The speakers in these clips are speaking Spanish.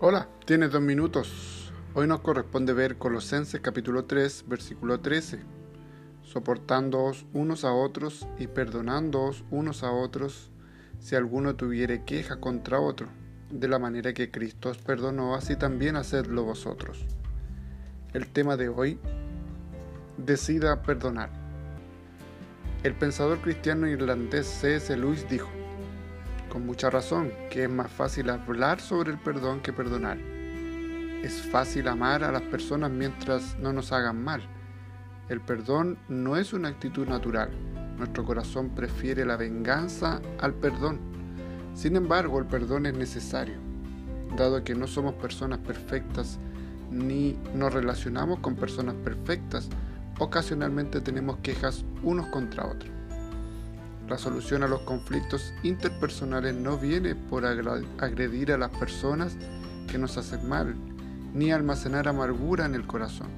Hola, tienes dos minutos. Hoy nos corresponde ver Colosenses capítulo 3, versículo 13. Soportándoos unos a otros y perdonándoos unos a otros si alguno tuviere queja contra otro, de la manera que Cristo os perdonó, así también hacedlo vosotros. El tema de hoy, decida perdonar. El pensador cristiano irlandés C.S. Lewis dijo, con mucha razón, que es más fácil hablar sobre el perdón que perdonar. Es fácil amar a las personas mientras no nos hagan mal. El perdón no es una actitud natural. Nuestro corazón prefiere la venganza al perdón. Sin embargo, el perdón es necesario. Dado que no somos personas perfectas ni nos relacionamos con personas perfectas, ocasionalmente tenemos quejas unos contra otros. La solución a los conflictos interpersonales no viene por agredir a las personas que nos hacen mal, ni almacenar amargura en el corazón.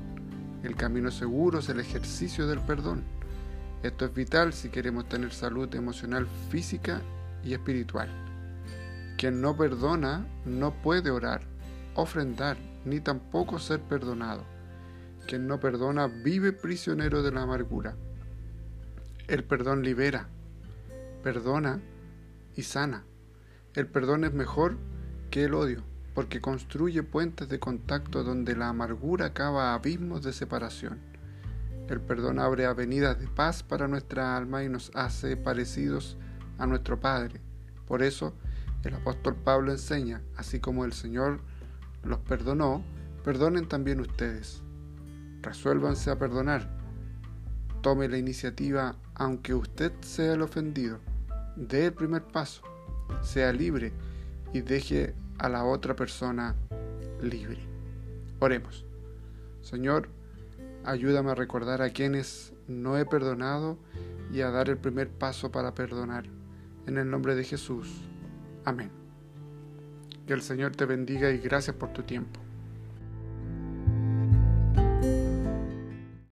El camino seguro es el ejercicio del perdón. Esto es vital si queremos tener salud emocional, física y espiritual. Quien no perdona no puede orar, ofrendar, ni tampoco ser perdonado. Quien no perdona vive prisionero de la amargura. El perdón libera, perdona y sana. El perdón es mejor que el odio, porque construye puentes de contacto donde la amargura cava abismos de separación. El perdón abre avenidas de paz para nuestra alma y nos hace parecidos a nuestro Padre. Por eso, el apóstol Pablo enseña, así como el Señor los perdonó, perdonen también ustedes. Resuélvanse a perdonar. Tome la iniciativa aunque usted sea el ofendido dé el primer paso, sea libre y deje a la otra persona libre. Oremos. Señor, ayúdame a recordar a quienes no he perdonado y a dar el primer paso para perdonar. En el nombre de Jesús. Amén. Que el Señor te bendiga y gracias por tu tiempo.